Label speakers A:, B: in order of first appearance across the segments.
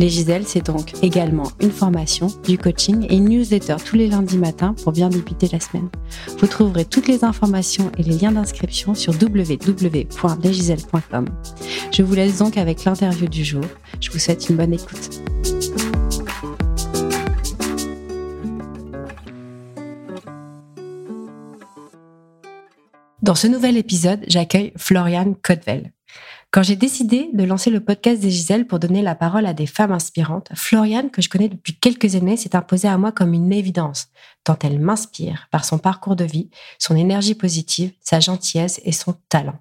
A: Les Giselles, c'est donc également une formation, du coaching et une newsletter tous les lundis matins pour bien débuter la semaine. Vous trouverez toutes les informations et les liens d'inscription sur www.lesgiselles.com. Je vous laisse donc avec l'interview du jour. Je vous souhaite une bonne écoute. Dans ce nouvel épisode, j'accueille Floriane Codvel. Quand j'ai décidé de lancer le podcast des Giselles pour donner la parole à des femmes inspirantes, Floriane, que je connais depuis quelques années, s'est imposée à moi comme une évidence, tant elle m'inspire par son parcours de vie, son énergie positive, sa gentillesse et son talent.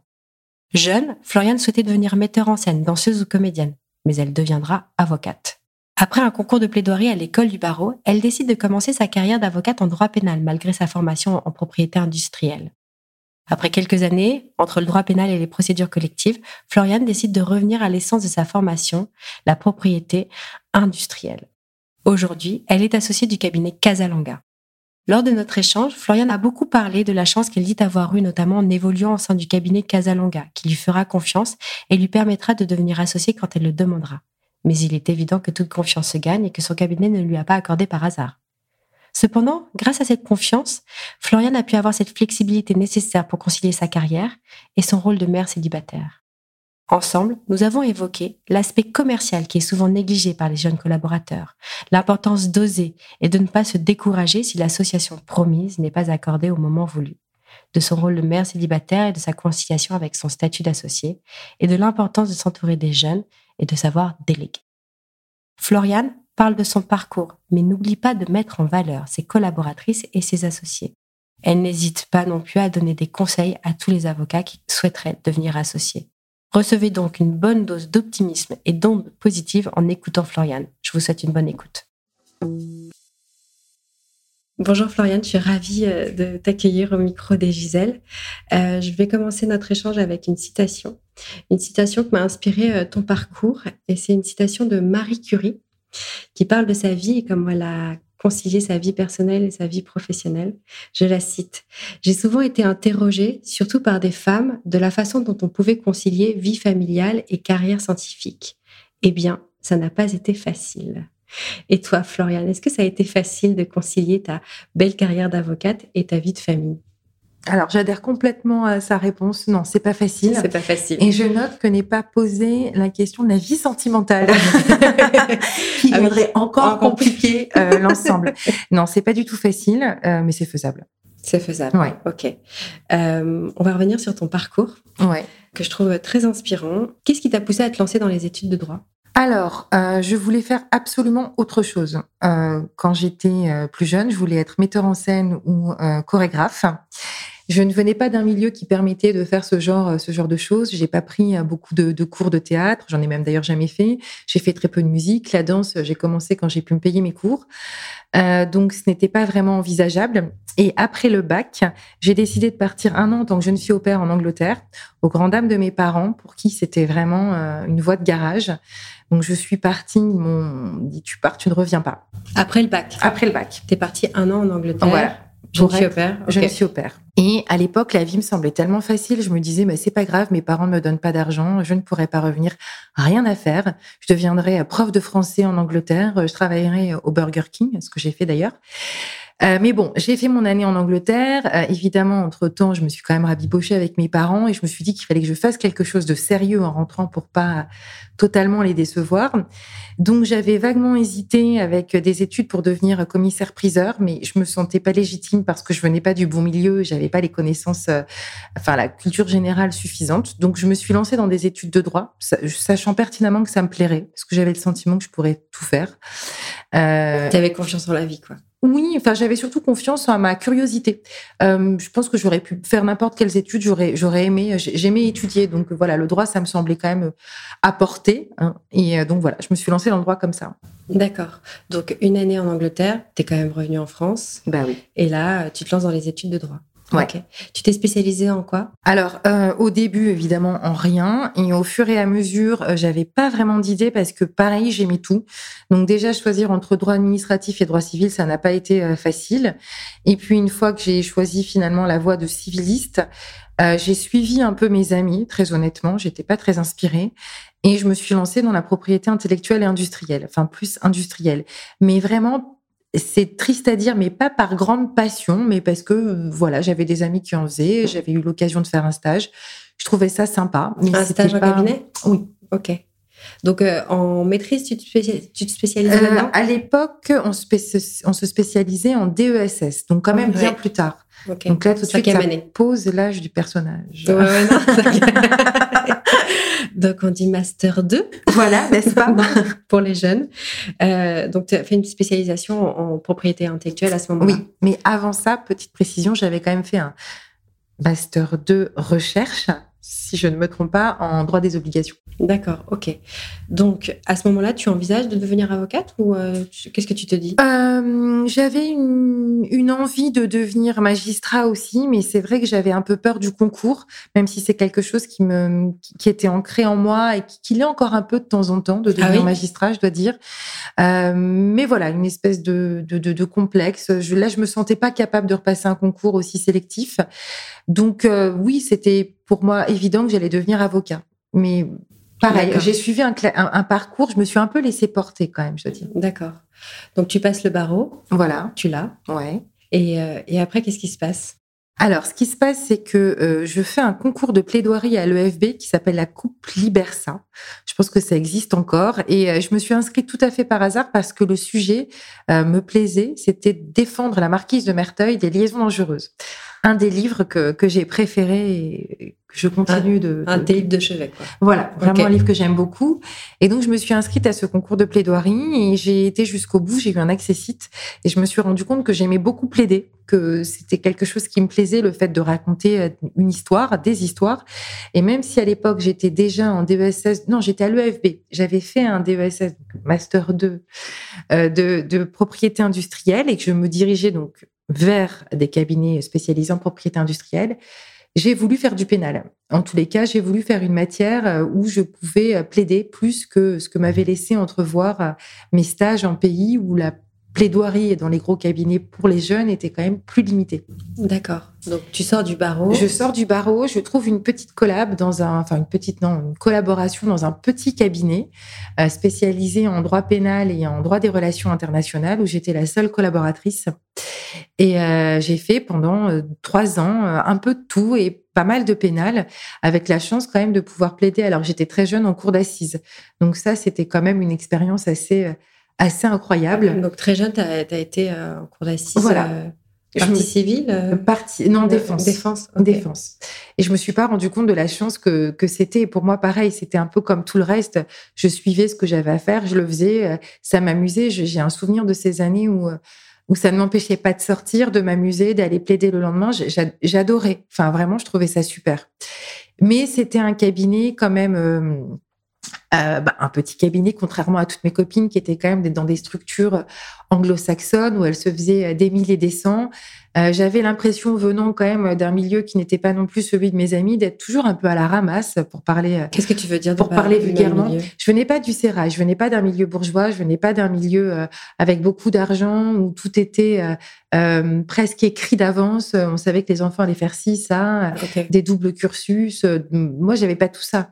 A: Jeune, Floriane souhaitait devenir metteur en scène, danseuse ou comédienne, mais elle deviendra avocate. Après un concours de plaidoirie à l'école du barreau, elle décide de commencer sa carrière d'avocate en droit pénal malgré sa formation en propriété industrielle. Après quelques années, entre le droit pénal et les procédures collectives, Floriane décide de revenir à l'essence de sa formation, la propriété industrielle. Aujourd'hui, elle est associée du cabinet Casalanga. Lors de notre échange, Floriane a beaucoup parlé de la chance qu'elle dit avoir eue, notamment en évoluant au sein du cabinet Casalanga, qui lui fera confiance et lui permettra de devenir associée quand elle le demandera. Mais il est évident que toute confiance se gagne et que son cabinet ne lui a pas accordé par hasard. Cependant, grâce à cette confiance, Floriane a pu avoir cette flexibilité nécessaire pour concilier sa carrière et son rôle de mère célibataire. Ensemble, nous avons évoqué l'aspect commercial qui est souvent négligé par les jeunes collaborateurs, l'importance d'oser et de ne pas se décourager si l'association promise n'est pas accordée au moment voulu, de son rôle de mère célibataire et de sa conciliation avec son statut d'associé, et de l'importance de s'entourer des jeunes et de savoir déléguer. Floriane parle de son parcours, mais n'oublie pas de mettre en valeur ses collaboratrices et ses associés. Elle n'hésite pas non plus à donner des conseils à tous les avocats qui souhaiteraient devenir associés. Recevez donc une bonne dose d'optimisme et d'ondes positives en écoutant Floriane. Je vous souhaite une bonne écoute. Bonjour Floriane, je suis ravie euh, de t'accueillir au micro des Giselles. Euh, je vais commencer notre échange avec une citation. Une citation qui m'a inspiré euh, ton parcours et c'est une citation de Marie Curie qui parle de sa vie et comment elle a concilié sa vie personnelle et sa vie professionnelle. Je la cite. J'ai souvent été interrogée, surtout par des femmes, de la façon dont on pouvait concilier vie familiale et carrière scientifique. Eh bien, ça n'a pas été facile. Et toi, Florian, est-ce que ça a été facile de concilier ta belle carrière d'avocate et ta vie de famille?
B: Alors, j'adhère complètement à sa réponse. Non, c'est pas facile.
A: C'est pas facile.
B: Et je note que n'est pas posé la question de la vie sentimentale, qui ah encore compliquer euh, l'ensemble. Non, c'est pas du tout facile, euh, mais c'est faisable.
A: C'est faisable.
B: Ouais.
A: Ok. Euh, on va revenir sur ton parcours,
B: ouais.
A: que je trouve très inspirant. Qu'est-ce qui t'a poussé à te lancer dans les études de droit?
B: Alors, je voulais faire absolument autre chose. quand j'étais plus jeune, je voulais être metteur en scène ou chorégraphe. Je ne venais pas d'un milieu qui permettait de faire ce genre, euh, ce genre de choses. J'ai pas pris euh, beaucoup de, cours de théâtre. J'en ai même d'ailleurs jamais fait. J'ai fait très peu de musique. La danse, j'ai commencé quand j'ai pu me payer mes cours. Euh, donc, ce n'était pas vraiment envisageable. Et après le bac, j'ai décidé de partir un an en tant que jeune fille au père en Angleterre, aux grandes dames de mes parents, pour qui c'était vraiment euh, une voie de garage. Donc, je suis partie, ils m'ont dit, tu pars, tu ne reviens pas.
A: Après le bac
B: Après le bac.
A: Tu es partie un an en Angleterre
B: Voilà.
A: Je suis au père.
B: Je suis au père. Et à l'époque, la vie me semblait tellement facile. Je me disais, mais c'est pas grave, mes parents ne me donnent pas d'argent, je ne pourrais pas revenir, rien à faire. Je deviendrai prof de français en Angleterre, je travaillerai au Burger King, ce que j'ai fait d'ailleurs. Euh, mais bon, j'ai fait mon année en Angleterre. Euh, évidemment, entre-temps, je me suis quand même rabibochée avec mes parents et je me suis dit qu'il fallait que je fasse quelque chose de sérieux en rentrant pour pas totalement les décevoir. Donc, j'avais vaguement hésité avec des études pour devenir commissaire-priseur, mais je me sentais pas légitime parce que je venais pas du bon milieu, j'avais pas les connaissances, euh, enfin la culture générale suffisante. Donc, je me suis lancée dans des études de droit, sachant pertinemment que ça me plairait, parce que j'avais le sentiment que je pourrais tout faire.
A: Euh... Tu avais confiance en la vie, quoi.
B: Oui, enfin j'avais surtout confiance en ma curiosité. Euh, je pense que j'aurais pu faire n'importe quelles études, j'aurais j'aurais aimé, j'aimais étudier. Donc voilà, le droit, ça me semblait quand même apporter. Hein, et euh, donc voilà, je me suis lancée dans le droit comme ça.
A: D'accord. Donc une année en Angleterre, tu es quand même revenue en France.
B: Bah oui.
A: Et là, tu te lances dans les études de droit.
B: Ouais.
A: Ok. Tu t'es spécialisée en quoi?
B: Alors, euh, au début, évidemment, en rien. Et au fur et à mesure, euh, j'avais pas vraiment d'idée parce que, pareil, j'aimais tout. Donc, déjà, choisir entre droit administratif et droit civil, ça n'a pas été euh, facile. Et puis, une fois que j'ai choisi finalement la voie de civiliste, euh, j'ai suivi un peu mes amis, très honnêtement. J'étais pas très inspirée. Et je me suis lancée dans la propriété intellectuelle et industrielle. Enfin, plus industrielle. Mais vraiment c'est triste à dire, mais pas par grande passion, mais parce que euh, voilà, j'avais des amis qui en faisaient, j'avais eu l'occasion de faire un stage. Je trouvais ça sympa. Mais
A: Un stage en
B: pas-
A: cabinet?
B: Oui.
A: Ok. Donc, euh, en maîtrise, tu te, spécialises, tu te
B: Euh, à l'époque, on, se spé- on se spécialisait en DESS, donc quand même bien plus tard. Donc là, tout de suite,
A: Cinquième
B: ça
A: année.
B: pose l'âge du personnage.
A: Ouais, ouais, non. donc, on dit Master 2
B: Voilà, n'est-ce pas
A: pour les jeunes. Euh, donc, tu as fait une spécialisation en propriété intellectuelle à ce moment-là.
B: Oui, mais avant ça, petite précision, j'avais quand même fait un master 2 recherche, si je ne me trompe pas, en droit des obligations.
A: D'accord, ok. Donc, à ce moment-là, tu envisages de devenir avocate ou euh, qu'est-ce que tu te dis?
B: Euh, j'avais une, une envie de devenir magistrat aussi, mais c'est vrai que j'avais un peu peur du concours, même si c'est quelque chose qui me qui, était ancré en moi et qui, qui l'est encore un peu de temps en temps de devenir
A: Ah oui?
B: magistrat, je dois dire. Euh, mais voilà, une espèce de, de, de, de complexe. Je, là, je me sentais pas capable de repasser un concours aussi sélectif. Donc euh, oui, c'était pour moi évident que j'allais devenir avocat. Mais pareil, j'ai suivi un, cla- un, un parcours, je me suis un peu laissée porter quand même, je dois dire.
A: D'accord. Donc, tu passes le barreau,
B: Voilà,
A: tu l'as.
B: ouais.
A: Et, euh, et après, qu'est-ce qui se passe?
B: Alors, ce qui se passe, c'est que euh, je fais un concours de plaidoirie à l'EFB qui s'appelle la Coupe Libersa. Je pense que ça existe encore. Et euh, je me suis inscrite tout à fait par hasard parce que le sujet euh, me plaisait. C'était défendre la marquise de Merteuil des liaisons dangereuses. Un des livres que, que j'ai préféré et que je continue de,
A: Un
B: de-
A: tes livres de chevet, quoi.
B: voilà, vraiment un livre que j'aime beaucoup. Et donc, je me suis inscrite à ce concours de plaidoirie et j'ai été jusqu'au bout. J'ai eu un accessite et je me suis rendu compte que j'aimais beaucoup plaider, que c'était quelque chose qui me plaisait, le fait de raconter euh, une histoire, des histoires. Et même si à l'époque, j'étais déjà en DESS, non, j'étais à l'EFB. J'avais fait un DESS, Master 2 euh, de, de propriété industrielle et que je me dirigeais donc vers des cabinets spécialisés en propriété industrielle j'ai voulu faire du pénal. En tous les cas, j'ai voulu faire une matière euh, où je pouvais euh, plaider plus que ce que m'avait laissé entrevoir euh, mes stages en pays où la plaidoirie dans les gros cabinets pour les jeunes était quand même plus limitée.
A: D'accord. Donc, tu sors du barreau.
B: Je sors du barreau, je trouve une petite collab dans un, enfin une petite, non, une collaboration dans un petit cabinet euh, spécialisé en droit pénal et en droit des relations internationales où j'étais la seule collaboratrice. Et euh, j'ai fait pendant euh, trois ans un peu de tout et pas mal de pénal, avec la chance quand même de pouvoir plaider alors j'étais très jeune en cours d'assises. Donc ça, c'était quand même une expérience assez, assez incroyable.
A: Donc, très jeune, tu as, été euh, en cours d'assises.
B: Voilà.
A: euh, partie
B: me-
A: civile euh,
B: Partie, non, défense.
A: Défense.
B: défense. Et je me suis pas rendu compte de la chance que, que c'était. Pour moi, pareil, c'était un peu comme tout le reste. Je suivais ce que j'avais à faire, je le faisais, ça m'amusait. J'ai un souvenir de ces années où, où ça ne m'empêchait pas de sortir, de m'amuser, d'aller plaider le lendemain. J'adorais. Enfin, vraiment, je trouvais ça super. Mais c'était un cabinet quand même. euh, euh, bah, un petit cabinet, contrairement à toutes mes copines qui étaient quand même dans des structures anglo-saxonnes où elles se faisaient euh, des mille et des cents. Euh, J'avais l'impression, venant quand même d'un milieu qui n'était pas non plus celui de mes amis, d'être toujours un peu à la ramasse pour parler. euh,
A: Qu'est-ce que tu veux dire
B: Pour parler vulgairement, je venais pas du sérail, je venais pas d'un milieu bourgeois, je venais pas d'un milieu euh, avec beaucoup d'argent où tout était euh, euh, presque écrit d'avance. On savait que les enfants allaient faire ci, ça, euh, des doubles cursus. Euh, Moi, j'avais pas tout ça.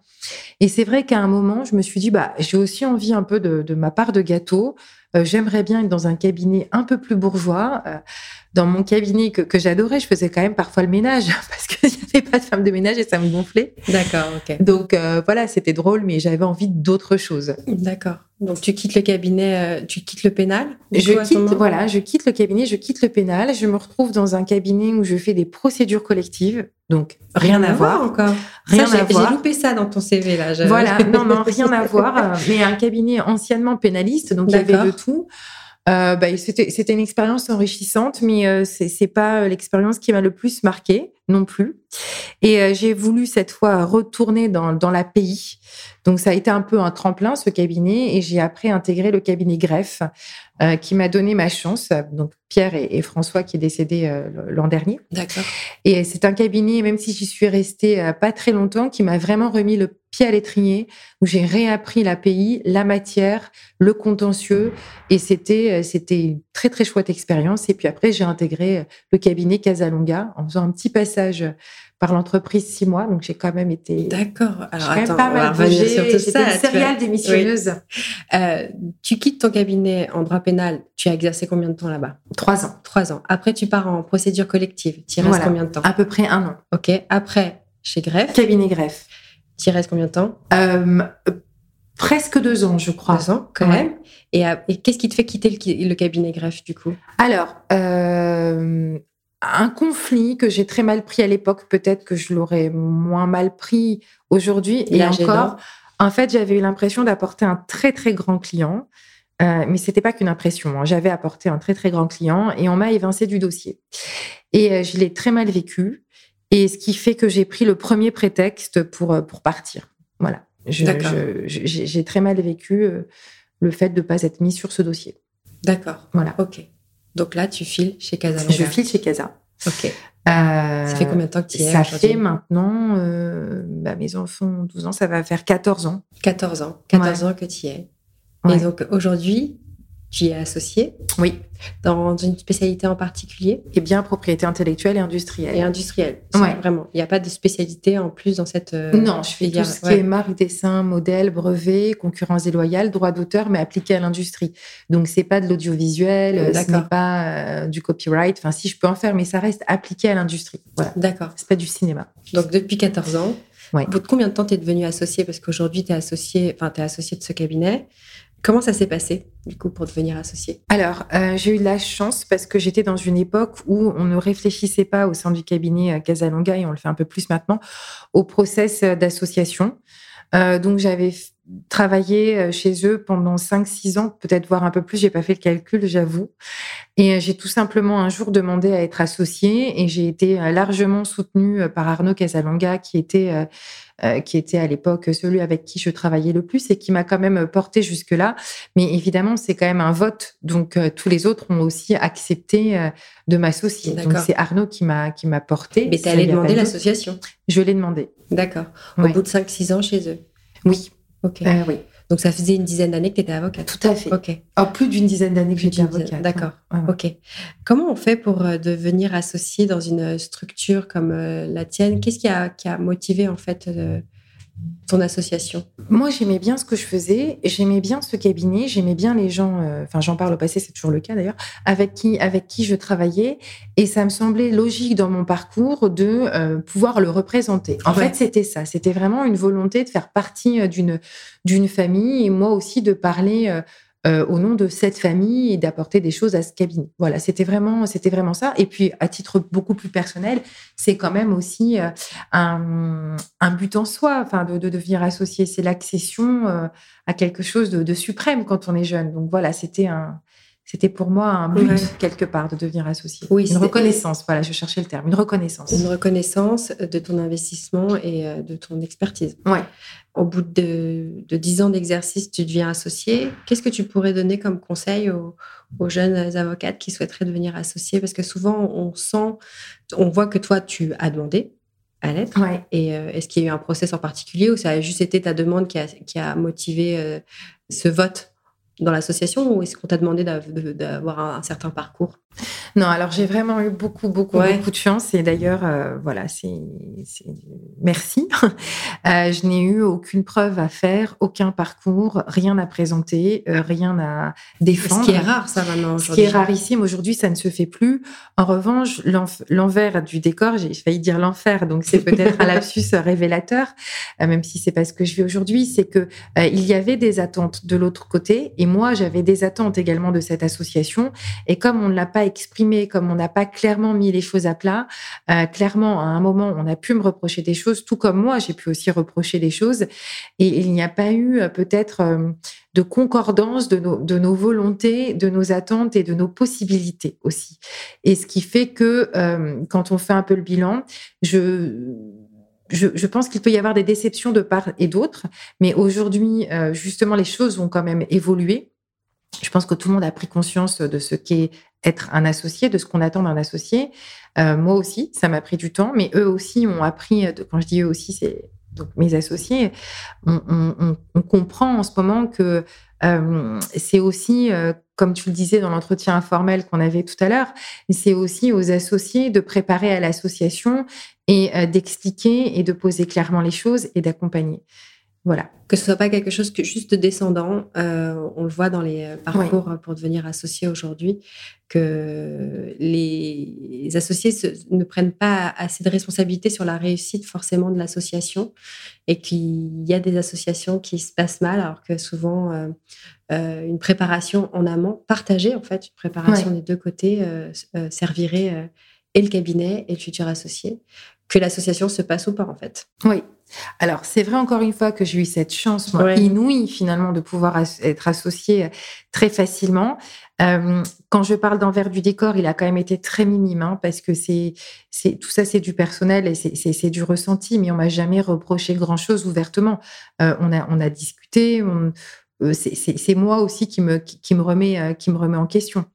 B: Et c'est vrai qu'à un moment, je me suis dit, bah, j'ai aussi envie un peu de, ma part de gâteau. Euh, J'aimerais bien être dans un cabinet un peu plus bourgeois. Dans mon cabinet que, que j'adorais, je faisais quand même parfois le ménage parce qu'il n'y avait pas de femme de ménage et ça me gonflait.
A: D'accord, ok.
B: Donc euh, voilà, c'était drôle, mais j'avais envie d'autre chose.
A: D'accord. Donc, tu quittes le cabinet, euh, tu quittes le pénal
B: Je
A: coup,
B: quitte, voilà, je quitte le cabinet, je quitte le pénal, je me retrouve dans un cabinet où je fais des procédures collectives, donc rien à voir.
A: encore.
B: Rien
A: Ça,
B: à voir.
A: J'ai loupé ça dans ton CV là.
B: Voilà, non, non, rien à voir. euh, Mais un cabinet anciennement pénaliste, donc il y avait de tout. Euh, bah, c'était, une expérience enrichissante, mais euh, c'est, pas l'expérience qui m'a le plus marqué. Non plus. Et euh, j'ai voulu cette fois retourner dans, dans la pays. Donc ça a été un peu un tremplin ce cabinet et j'ai après intégré le cabinet greffe euh, qui m'a donné ma chance. Donc Pierre et, François qui est décédé euh, l'an dernier.
A: D'accord.
B: Et c'est un cabinet, même si j'y suis restée pas très longtemps, qui m'a vraiment remis le pied à l'étrier où j'ai réappris l'API, la matière, le contentieux et c'était c'était une très très chouette expérience. Et puis après j'ai intégré le cabinet Casalonga en faisant un petit passage par l'entreprise six mois, donc j'ai quand même été.
A: D'accord.
B: Alors attends, pas mal bougé. Sur tout ça. Une céréale démissionneuse.
A: Euh, tu quittes ton cabinet en droit pénal. Tu as exercé combien de temps là-bas?
B: Trois ans.
A: Trois ans. Après, tu pars en procédure collective. Tu y restes combien de temps?
B: À peu près un an.
A: Ok. Après, chez Greffe?
B: Cabinet Greffe.
A: Tu y restes combien de temps?
B: Euh, Presque deux ans, je crois.
A: Deux ans, quand même. Et, euh, et qu'est-ce qui te fait quitter le, le cabinet Greffe, du coup?
B: Alors, euh, un conflit que j'ai très mal pris à l'époque, peut-être que je l'aurais moins mal pris aujourd'hui. Et encore, en fait, j'avais eu l'impression d'apporter un très très grand client, euh, mais c'était pas qu'une impression. Hein. J'avais apporté un très très grand client et on m'a évincé du dossier. Et euh, je l'ai très mal vécu. Et ce qui fait que j'ai pris le premier prétexte pour euh, pour partir. Voilà. J'ai très mal vécu euh, le fait de ne pas être mis sur ce dossier.
A: D'accord.
B: Voilà.
A: Ok. Donc là, tu files chez Casa.
B: Je file chez Casa.
A: Ok. Euh, ça fait combien de temps que tu y es
B: Ça fait maintenant, euh, bah, mes enfants ont 12 ans, ça va faire 14 ans.
A: 14 ans. 14 ans que tu y es. Et donc aujourd'hui, tu y es associé.
B: Oui.
A: Dans une spécialité en particulier
B: Et bien propriété intellectuelle et industrielle.
A: Et industrielle. Ouais. Vraiment. Il n'y a pas de spécialité en plus dans cette. Euh,
B: non, je fais tout ce qui est marque, dessin, modèle, brevet, concurrence déloyale, droit d'auteur, mais appliqué à l'industrie. Donc, c'est pas de l'audiovisuel, ce n'est pas euh, du copyright. Enfin, si je peux en faire, mais ça reste appliqué à l'industrie. Voilà.
A: D'accord.
B: C'est pas du cinéma.
A: Donc, depuis 14 ans. Ouais. Au bout de combien de temps tu es devenu associé? Parce qu'aujourd'hui, tu es associé, enfin, es associé de ce cabinet. Comment ça s'est passé, du coup, pour devenir associé
B: Alors, euh, j'ai eu de la chance parce que j'étais dans une époque où on ne réfléchissait pas au sein du cabinet euh, Casalonga, et on le fait un peu plus maintenant, au process euh, d'association. donc, j'avais travaillé chez eux pendant 5-6 ans, peut-être voir un peu plus, j'ai pas fait le calcul, j'avoue. Et j'ai tout simplement un jour demandé à être associée et j'ai été largement soutenue par Arnaud Casalonga, qui était euh, qui était à l'époque celui avec qui je travaillais le plus et qui m'a quand même porté jusque-là. Mais évidemment, c'est quand même un vote. Donc, euh, tous les autres ont aussi accepté euh, de m'associer. Donc, c'est Arnaud qui m'a qui m'a porté.
A: Mais tu allé demander l'association?
B: Je l'ai demandé.
A: D'accord. Au bout de 5-6 ans chez eux?
B: Oui.
A: Ok.
B: oui.
A: Donc, ça faisait une dizaine d'années que tu étais avocate.
B: Tout à fait.
A: Ok.
B: Oh, plus d'une dizaine d'années que j'étais avocate.
A: D'accord. Ok. Comment on fait pour euh, devenir associé dans une structure comme euh, la tienne? Qu'est-ce qui a, qui a motivé, en fait, euh, ton association
B: Moi, j'aimais bien ce que je faisais, j'aimais bien ce cabinet, j'aimais bien les gens, euh, enfin j'en parle au passé, c'est toujours le cas d'ailleurs, avec qui, avec qui je travaillais, et ça me semblait logique dans mon parcours de euh, pouvoir le représenter. En fait, c'était ça, c'était vraiment une volonté de faire partie euh, d'une d'une famille, et moi aussi de parler euh, au nom de cette famille et d'apporter des choses à ce cabinet. Voilà, c'était vraiment, c'était vraiment ça. Et puis, à titre beaucoup plus personnel, c'est quand même aussi euh, un, but en soi, enfin, de, devenir associé. C'est l'accession euh, à quelque chose de, suprême quand on est jeune. Donc voilà, c'était un, c'était pour moi un but quelque part de devenir associé.
A: Oui,
B: une reconnaissance. Voilà, je cherchais le terme, une reconnaissance.
A: Une reconnaissance de ton investissement et de ton expertise.
B: Ouais
A: au bout de, dix ans d'exercice, tu deviens associé. Qu'est-ce que tu pourrais donner comme conseil aux, jeunes avocates qui souhaiteraient devenir associés? Parce que souvent, on sent, on voit que toi, tu as demandé à l'être. Et euh, est-ce qu'il y a eu un process en particulier ou ça a juste été ta demande qui a, motivé euh, ce vote? Dans l'association ou est-ce qu'on t'a demandé d'avoir un, certain parcours?
B: Non, alors j'ai vraiment eu beaucoup, beaucoup, beaucoup de chance et d'ailleurs, euh, voilà, c'est merci. Euh, je n'ai eu aucune preuve à faire, aucun parcours, rien à présenter, euh, rien à défendre.
A: Ce qui est rare, ça maintenant.
B: Ce qui est rarissime aujourd'hui, ça ne se fait plus. En revanche, l'envers du décor, j'ai failli dire l'enfer, donc c'est peut-être un lapsus révélateur, même si c'est pas ce que je vis aujourd'hui, c'est que il y avait des attentes de l'autre côté et moi, j'avais des attentes également de cette association. Et comme on ne l'a pas exprimé comme on n'a pas clairement mis les choses à plat, euh, clairement, à un moment, on a pu me reprocher des choses, tout comme moi, j'ai pu aussi reprocher des choses. Et il n'y a pas eu euh, peut-être euh, de concordance de nos, de nos volontés, de nos attentes et de nos possibilités aussi. Et ce qui fait que quand on fait un peu le bilan, je je, je, pense qu'il peut y avoir des déceptions de part et d'autre, mais aujourd'hui, justement, les choses ont quand même évolué. Je pense que tout le monde a pris conscience de ce qu'est être un associé, de ce qu'on attend d'un associé. Euh, moi aussi, ça m'a pris du temps, mais eux aussi ont appris, quand je dis eux aussi, c'est donc mes associés, on, comprend en ce moment que euh, c'est aussi, euh, comme tu le disais dans l'entretien informel qu'on avait tout à l'heure, c'est aussi aux associés de préparer à l'association et euh, d'expliquer et de poser clairement les choses et d'accompagner. Voilà.
A: Que ce soit pas quelque chose que juste descendant. Euh, on le voit dans les euh, parcours pour devenir associé aujourd'hui, que les associés ne prennent pas assez de responsabilité sur la réussite forcément de l'association et qu'il y a des associations qui se passent mal alors que souvent euh, une préparation en amont, partagée en fait, une préparation des deux côtés servirait et le cabinet et le futur associé, que l'association se passe ou pas en fait.
B: Oui, alors, c'est vrai encore une fois que j'ai eu cette chance moi, inouïe finalement de pouvoir être associée euh, très facilement. Euh, quand je parle d'envers du décor, il a quand même été très minime hein, parce que c'est, tout ça, c'est du personnel et c'est, du ressenti, mais on m'a jamais reproché grand chose ouvertement. Euh, on a on a discuté. c'est, c'est, moi aussi qui me qui, me remet qui me remet en question.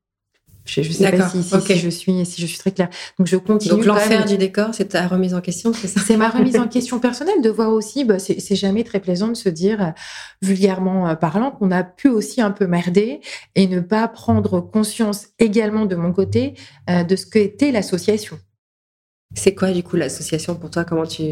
B: Je ne sais pas si, si, je suis, si je suis très claire. Donc, je continue.
A: Donc, l'enfer du décor, c'est ta remise en question, c'est ça?
B: C'est ma remise en question personnelle de voir aussi, bah, c'est jamais très plaisant de se dire, euh, vulgairement euh, parlant, qu'on a pu aussi un peu merder et ne pas prendre conscience également de mon côté euh, de ce qu'était l'association.
A: C'est quoi, du coup, l'association pour toi? Comment tu,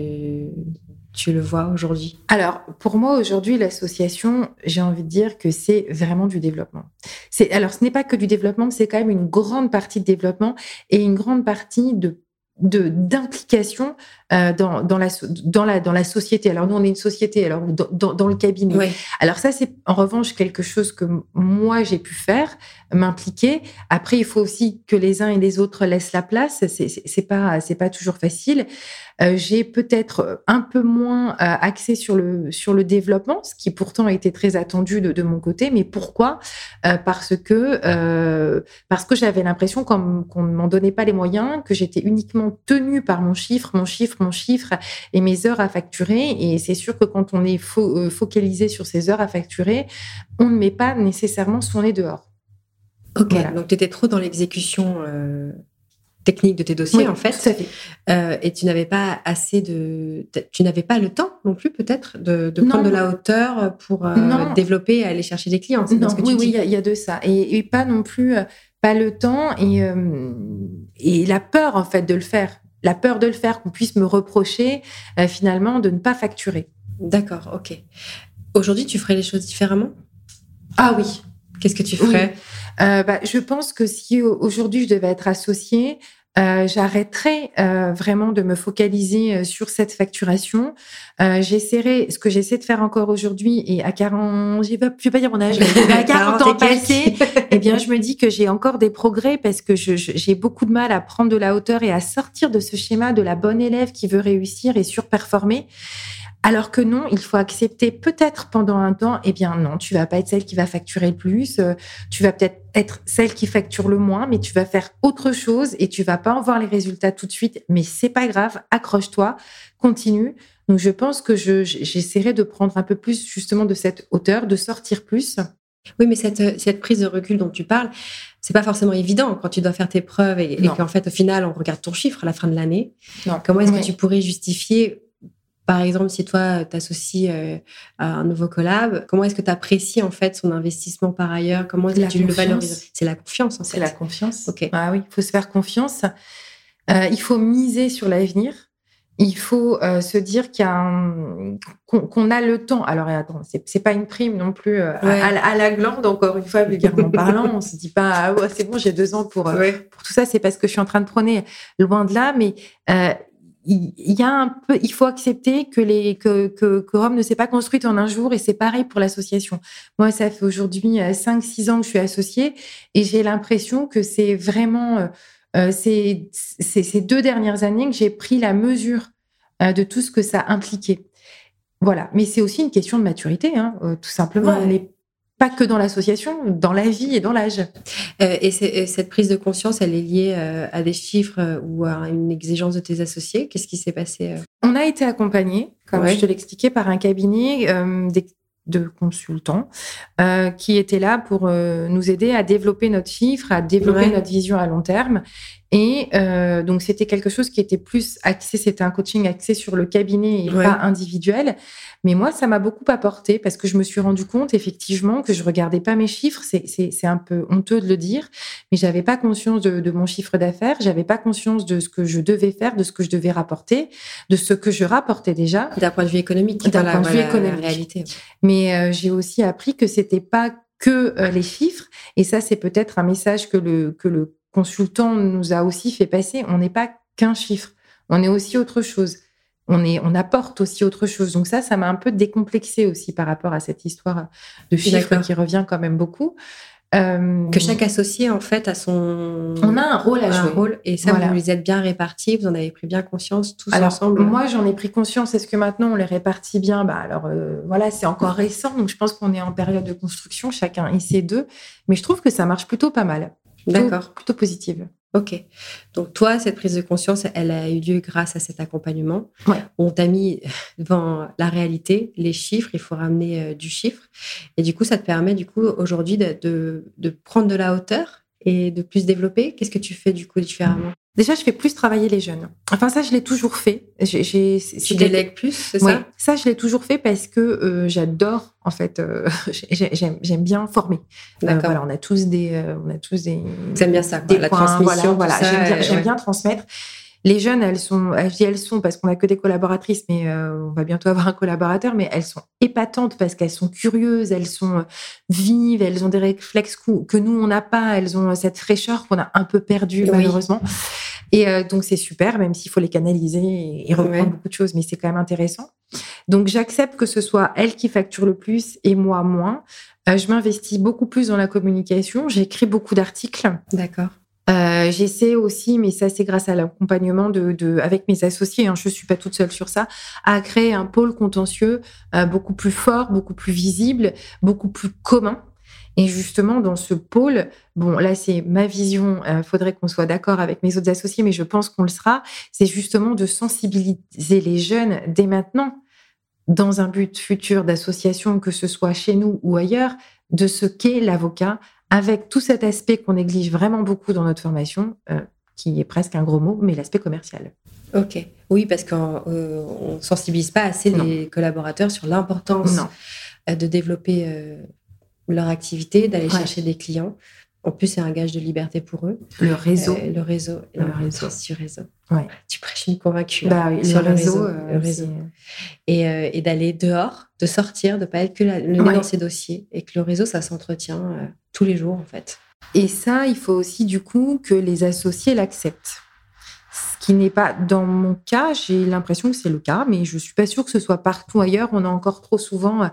A: tu le vois aujourd'hui
B: Alors, pour moi, aujourd'hui, l'association, j'ai envie de dire que c'est vraiment du développement. C'est, alors, ce n'est pas que du développement, c'est quand même une grande partie de développement et une grande partie de d'implication euh, dans, dans, la, dans, la, dans la société. Alors nous, on est une société, alors dans, dans, le cabinet. Alors ça, c'est en revanche quelque chose que moi, j'ai pu faire, m'impliquer. Après, il faut aussi que les uns et les autres laissent la place. C'est pas, pas toujours facile. Euh, j'ai peut-être un peu moins euh, axé sur le, sur le développement, ce qui pourtant a été très attendu de, de mon côté. Mais pourquoi? Euh, Parce que, euh, parce que j'avais l'impression qu'on ne m'en donnait pas les moyens, que j'étais uniquement tenue par mon chiffre, mon chiffre, mon chiffre et mes heures à facturer. Et c'est sûr que quand on est focalisé sur ces heures à facturer, on ne met pas nécessairement son nez dehors.
A: Ok, donc tu étais trop dans l'exécution euh, technique de tes dossiers en fait,
B: fait.
A: Euh, et tu n'avais pas assez de, tu n'avais pas le temps non plus peut-être de, prendre de la hauteur pour développer et aller chercher des clients.
B: Non, oui, oui, il y, a de ça, et, pas non plus pas le temps et, et la peur en fait de le faire la peur de le faire, qu'on puisse me reprocher euh, finalement de ne pas facturer.
A: D'accord, ok. Aujourd'hui, tu ferais les choses différemment?
B: Ah oui.
A: Qu'est-ce que tu ferais?
B: Euh, bah, Je pense que si aujourd'hui je devais être associée, euh, j'arrêterai euh, vraiment de me focaliser euh, sur cette facturation. Euh, j'essaierai, ce que j'essaie de faire encore aujourd'hui, et à 40, je vais pas, vais pas dire mon âge, mais à 40 ans passés, eh bien, je me dis que j'ai encore des progrès parce que j'ai beaucoup de mal à prendre de la hauteur et à sortir de ce schéma de la bonne élève qui veut réussir et surperformer. Alors que non, il faut accepter peut-être pendant un temps, eh bien non, tu vas pas être celle qui va facturer le plus, euh, tu vas peut-être être celle qui facture le moins, mais tu vas faire autre chose et tu vas pas en voir les résultats tout de suite, mais c'est pas grave, accroche-toi, continue. Donc je pense que j'essaierai de prendre un peu plus justement de cette hauteur, de sortir plus.
A: Oui, mais cette, cette prise de recul dont tu parles, c'est pas forcément évident quand tu dois faire tes preuves et, et qu'en fait, au final, on regarde ton chiffre à la fin de l'année. Comment est-ce que tu pourrais justifier par exemple, si toi, t'associes euh, à un nouveau collab, comment est-ce que tu apprécies en fait son investissement par ailleurs? Comment est-ce que tu le valorises? C'est la confiance en
B: fait. C'est la confiance. Ok. Ah oui, il faut se faire confiance. Euh, il faut miser sur l'avenir. Il faut euh, se dire qu'il qu'on, a le temps. Alors attends, c'est, pas une prime non plus à, la glande, encore une fois vulgairement parlant. On se dit pas ah c'est bon, j'ai deux ans pour pour tout ça. C'est parce que je suis en train de prôner loin de là, mais il y a un peu, il faut accepter que les que, que, que Rome ne s'est pas construite en un jour et c'est pareil pour l'association. Moi, ça fait aujourd'hui 5-6 ans que je suis associée et j'ai l'impression que c'est vraiment euh, ces, ces, deux dernières années que j'ai pris la mesure euh, de tout ce que ça impliquait. Voilà, mais c'est aussi une question de maturité, hein, euh, tout simplement. Pas que dans l'association, dans la vie et dans l'âge.
A: et, cette prise de conscience, elle est liée à des chiffres ou à une exigence de tes associés Qu'est-ce qui s'est passé
B: On a été accompagnés, comme je te l'expliquais, par un cabinet de consultants euh, qui étaient là pour euh, nous aider à développer notre chiffre, à développer notre vision à long terme. Et euh, donc, c'était quelque chose qui était plus axé, c'était un coaching axé sur le cabinet et pas individuel. Mais moi, ça m'a beaucoup apporté parce que je me suis rendu compte effectivement que je regardais pas mes chiffres. C'est un peu honteux de le dire, mais j'avais pas conscience de, de mon chiffre d'affaires. J'avais pas conscience de ce que je devais faire, de ce que je devais rapporter, de ce que je rapportais déjà.
A: D'un point de vue économique.
B: D'un point de vue économique. réalité. Mais euh, j'ai aussi appris que c'était pas que euh, les chiffres. Et ça, c'est peut-être un message que le, que le consultant nous a aussi fait passer. On n'est pas qu'un chiffre. On est aussi autre chose. On, est, on apporte aussi autre chose. Donc ça, ça m'a un peu décomplexé aussi par rapport à cette histoire de chiffres qui revient quand même beaucoup.
A: Euh, que chaque associé, en fait, a son.
B: On a un rôle à jouer.
A: rôle, et ça, vous les êtes bien répartis, vous en avez pris bien conscience tous
B: alors,
A: ensemble.
B: Moi, j'en ai pris conscience. Est-ce que maintenant on les répartit bien? Bah alors, euh, voilà, c'est encore récent, donc je pense qu'on est en période de construction, chacun ici deux. Mais je trouve que ça marche plutôt pas mal. D'accord. Plutôt positive.
A: Ok. Donc toi, cette prise de conscience, elle a eu lieu grâce à cet accompagnement.
B: Ouais.
A: On t'a mis devant la réalité, les chiffres, il faut ramener euh, du chiffre. Et du coup, ça te permet du coup aujourd'hui de, de, prendre de la hauteur et de plus développer. Qu'est-ce que tu fais du coup différemment?
B: Déjà, je fais plus travailler les jeunes. Enfin, ça, je l'ai toujours fait.
A: J'ai, tu délègues plus, c'est ça?
B: Ça, je l'ai toujours fait parce que euh, j'adore, en fait, euh, j'aime, bien former. Euh, D'accord. voilà, on a tous des, on a tous des.
A: J'aime bien ça, quoi, la transmission.
B: Voilà, j'aime, bien, transmettre. Les jeunes, elles sont, je dis elles sont parce qu'on a que des collaboratrices, mais on va bientôt avoir un collaborateur, mais elles sont épatantes parce qu'elles sont curieuses, elles sont vives, elles ont des réflexes que nous, on n'a pas, elles ont cette fraîcheur qu'on a un peu perdue, malheureusement. Et euh, donc, c'est super, même s'il faut les canaliser et, reprendre beaucoup de choses, mais c'est quand même intéressant. Donc, j'accepte que ce soit elle qui facture le plus et moi moins. Euh, je m'investis beaucoup plus dans la communication. J'écris beaucoup d'articles.
A: D'accord.
B: Euh, j'essaie aussi, mais ça c'est grâce à l'accompagnement de, avec mes associés, hein, je suis pas toute seule sur ça, à créer un pôle contentieux beaucoup plus fort, beaucoup plus visible, beaucoup plus commun. Et justement, dans ce pôle, bon, là, c'est ma vision, il euh, faudrait qu'on soit d'accord avec mes autres associés, mais je pense qu'on le sera, c'est justement de sensibiliser les jeunes dès maintenant, dans un but futur d'association, que ce soit chez nous ou ailleurs, de ce qu'est l'avocat, avec tout cet aspect qu'on néglige vraiment beaucoup dans notre formation, euh, qui est presque un gros mot, mais l'aspect commercial.
A: Ok, oui, parce qu'on ne sensibilise pas assez les collaborateurs sur l'importance de développer leur activité, d'aller chercher des clients. En plus, c'est un gage de liberté pour eux.
B: Le réseau.
A: Euh, le réseau.
B: Le réseau.
A: Sur réseau.
B: Ouais.
A: Tu prêches une convaincue.
B: Bah oui,
A: sur
B: le, réseau. le
A: réseau. Euh, et, euh, et d'aller dehors, de sortir, de pas être que le nez dans ses dossiers. Et que le réseau, ça s'entretient tous les jours, en fait.
B: Et ça, il faut aussi, du coup, que les associés l'acceptent ce qui n'est pas dans mon cas. J'ai l'impression que c'est le cas, mais je suis pas sûre que ce soit partout ailleurs. On a encore trop souvent euh,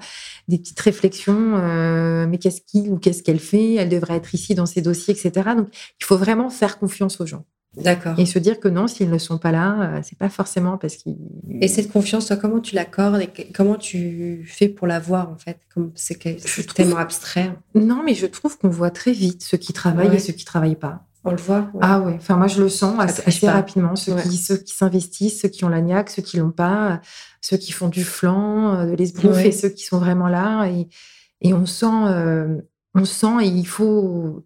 B: des petites réflexions. Euh, mais qu'est-ce qu'il ou qu'est-ce qu'elle fait? Elle devrait être ici dans ses dossiers, etc. Donc, il faut vraiment faire confiance aux gens.
A: D'accord.
B: Et se dire que non, s'ils ne sont pas là, euh, c'est pas forcément parce qu'ils.
A: Et cette confiance, toi, comment tu l'accordes et comment tu fais pour l'avoir en fait? C'est tellement abstrait.
B: Non, mais je trouve qu'on voit très vite ceux qui travaillent et ceux qui travaillent pas.
A: On le voit.
B: Ah ouais. Enfin, moi, je le sens assez, rapidement. Ceux qui, ceux qui s'investissent, ceux qui ont la niaque, ceux qui l'ont pas, ceux qui font du flanc, euh, de l'esbrouf et ceux qui sont vraiment là. Et, et on sent, euh, on sent et il faut.